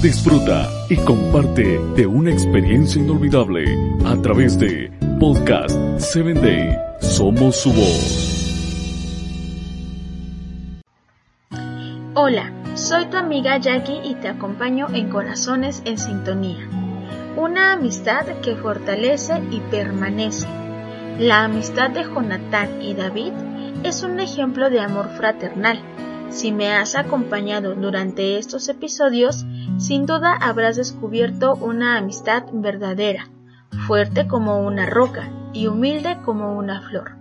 Disfruta y comparte de una experiencia inolvidable a través de Podcast 7 Day. Somos su voz. Hola, soy tu amiga Jackie y te acompaño en Corazones en Sintonía. Una amistad que fortalece y permanece. La amistad de Jonatán y David es un ejemplo de amor fraternal. Si me has acompañado durante estos episodios, sin duda habrás descubierto una amistad verdadera, fuerte como una roca y humilde como una flor.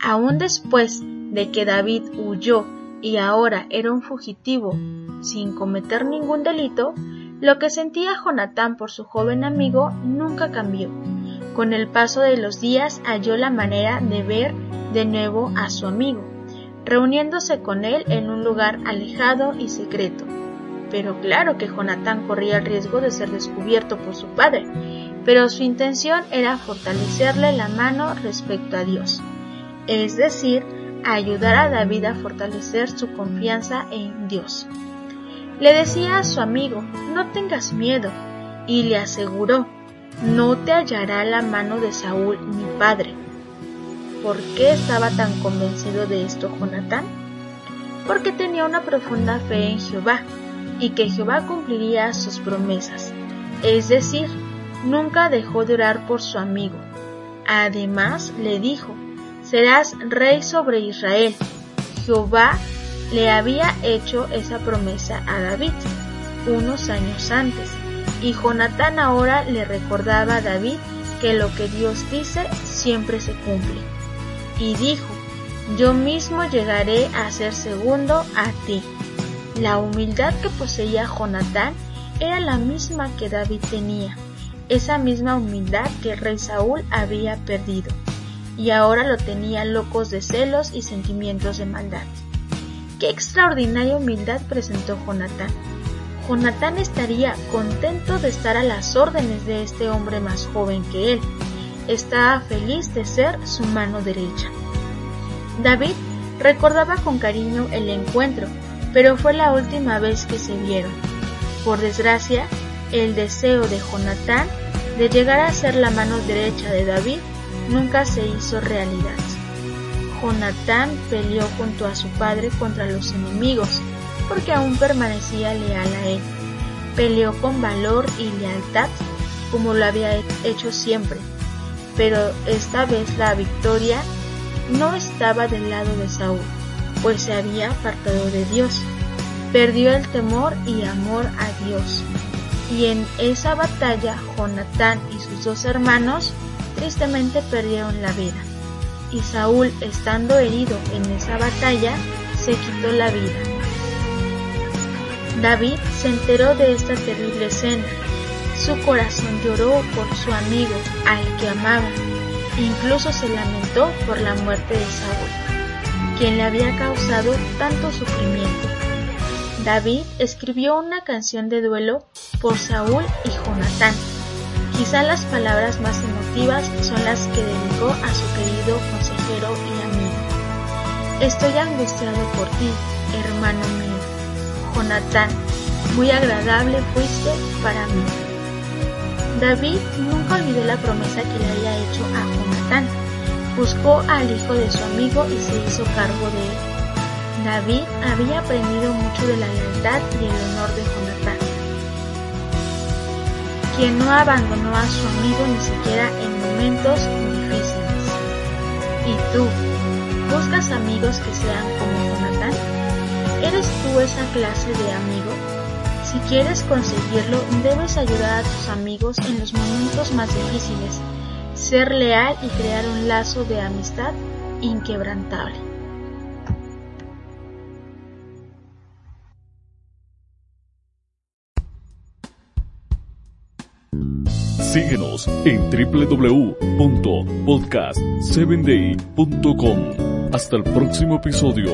Aún después de que David huyó y ahora era un fugitivo sin cometer ningún delito, lo que sentía Jonatán por su joven amigo nunca cambió. Con el paso de los días halló la manera de ver de nuevo a su amigo, reuniéndose con él en un lugar alejado y secreto. Pero claro que Jonatán corría el riesgo de ser descubierto por su padre, pero su intención era fortalecerle la mano respecto a Dios, es decir, ayudar a David a fortalecer su confianza en Dios. Le decía a su amigo, no tengas miedo, y le aseguró, no te hallará la mano de Saúl mi padre. ¿Por qué estaba tan convencido de esto Jonatán? Porque tenía una profunda fe en Jehová y que Jehová cumpliría sus promesas. Es decir, nunca dejó de orar por su amigo. Además le dijo, serás rey sobre Israel. Jehová le había hecho esa promesa a David unos años antes, y Jonatán ahora le recordaba a David que lo que Dios dice siempre se cumple. Y dijo, yo mismo llegaré a ser segundo a ti. La humildad que poseía Jonatán era la misma que David tenía, esa misma humildad que el rey Saúl había perdido y ahora lo tenía locos de celos y sentimientos de maldad. Qué extraordinaria humildad presentó Jonatán. Jonatán estaría contento de estar a las órdenes de este hombre más joven que él. Estaba feliz de ser su mano derecha. David recordaba con cariño el encuentro, pero fue la última vez que se vieron. Por desgracia, el deseo de Jonatán de llegar a ser la mano derecha de David nunca se hizo realidad. Jonatán peleó junto a su padre contra los enemigos, porque aún permanecía leal a él. Peleó con valor y lealtad, como lo había hecho siempre, pero esta vez la victoria no estaba del lado de Saúl, pues se había apartado de Dios. Perdió el temor y amor a Dios. Y en esa batalla Jonatán y sus dos hermanos tristemente perdieron la vida, y Saúl, estando herido en esa batalla, se quitó la vida. David se enteró de esta terrible escena. Su corazón lloró por su amigo, al que amaba. Incluso se lamentó por la muerte de Saúl, quien le había causado tanto sufrimiento. David escribió una canción de duelo por Saúl y Jonatán, Quizá las palabras más emotivas son las que dedicó a su querido consejero y amigo. Estoy angustiado por ti, hermano mío. Jonatán, muy agradable fuiste para mí. David nunca olvidó la promesa que le había hecho a Jonatán. Buscó al hijo de su amigo y se hizo cargo de él. David había aprendido mucho de la lealtad y el honor de Jonatán quien no abandonó a su amigo ni siquiera en momentos difíciles. ¿Y tú? ¿Buscas amigos que sean como Jonathan? ¿Eres tú esa clase de amigo? Si quieres conseguirlo, debes ayudar a tus amigos en los momentos más difíciles, ser leal y crear un lazo de amistad inquebrantable. Síguenos en www.podcast7day.com. Hasta el próximo episodio.